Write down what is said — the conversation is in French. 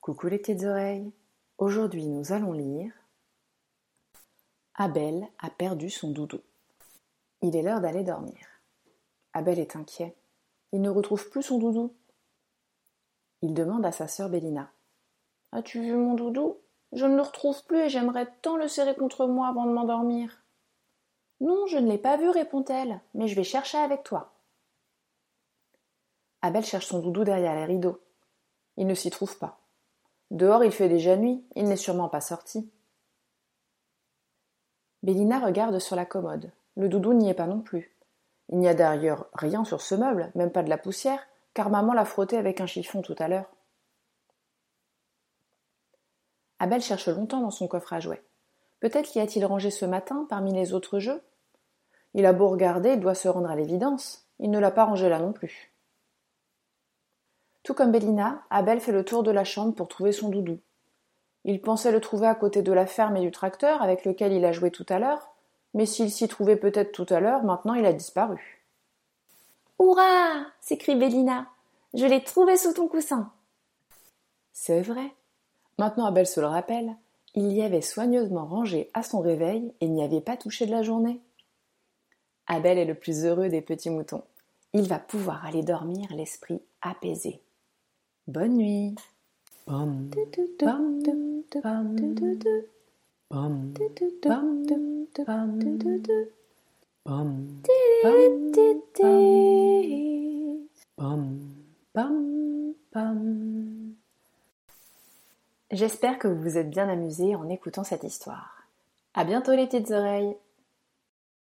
Coucou les petites oreilles. Aujourd'hui, nous allons lire Abel a perdu son doudou. Il est l'heure d'aller dormir. Abel est inquiet. Il ne retrouve plus son doudou. Il demande à sa sœur Bélina. As-tu vu mon doudou? Je ne le retrouve plus et j'aimerais tant le serrer contre moi avant de m'endormir. Non, je ne l'ai pas vu, répond-elle, mais je vais chercher avec toi. Abel cherche son doudou derrière les rideaux. Il ne s'y trouve pas. Dehors, il fait déjà nuit, il n'est sûrement pas sorti. Bélina regarde sur la commode. Le doudou n'y est pas non plus. Il n'y a d'ailleurs rien sur ce meuble, même pas de la poussière, car maman l'a frotté avec un chiffon tout à l'heure. Abel cherche longtemps dans son coffre à jouets. Peut-être l'y a-t-il rangé ce matin parmi les autres jeux? Il a beau regarder, il doit se rendre à l'évidence. Il ne l'a pas rangé là non plus. Tout comme Bélina, Abel fait le tour de la chambre pour trouver son doudou. Il pensait le trouver à côté de la ferme et du tracteur avec lequel il a joué tout à l'heure, mais s'il s'y trouvait peut-être tout à l'heure, maintenant il a disparu. Hurrah s'écrie Bélina. Je l'ai trouvé sous ton coussin. C'est vrai. Maintenant Abel se le rappelle, il y avait soigneusement rangé à son réveil et n'y avait pas touché de la journée. Abel est le plus heureux des petits moutons. Il va pouvoir aller dormir l'esprit apaisé. Bonne nuit. J'espère que vous vous êtes bien amusés en écoutant cette histoire. À bientôt les petites oreilles.